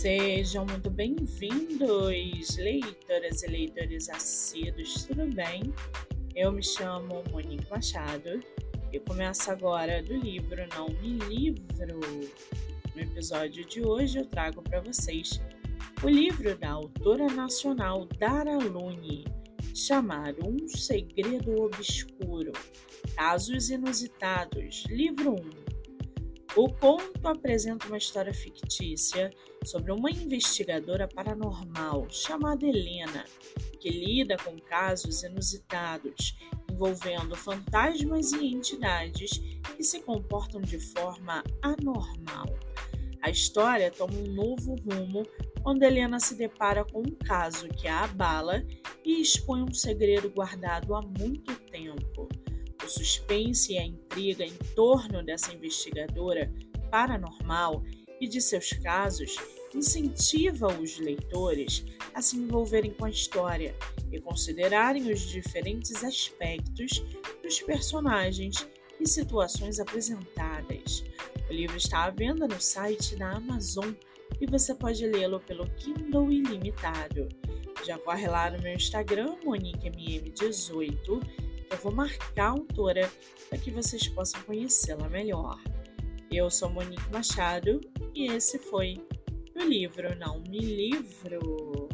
Sejam muito bem-vindos, leitoras e leitores assíduos, tudo bem? Eu me chamo Monique Machado e começo agora do livro Não Me Livro. No episódio de hoje eu trago para vocês o livro da autora nacional Dara Lune, chamado Um Segredo Obscuro, Casos Inusitados, livro 1 o conto apresenta uma história fictícia sobre uma investigadora paranormal chamada Helena, que lida com casos inusitados envolvendo fantasmas e entidades que se comportam de forma anormal. A história toma um novo rumo quando Helena se depara com um caso que a abala e expõe um segredo guardado há muito tempo. O suspense e a intriga em torno dessa investigadora paranormal e de seus casos incentiva os leitores a se envolverem com a história e considerarem os diferentes aspectos dos personagens e situações apresentadas. O livro está à venda no site da Amazon e você pode lê-lo pelo Kindle Ilimitado. Já corre lá no meu Instagram, MoniqueMM18 eu vou marcar a autora para que vocês possam conhecê-la melhor. Eu sou Monique Machado e esse foi o livro Não Me Livro.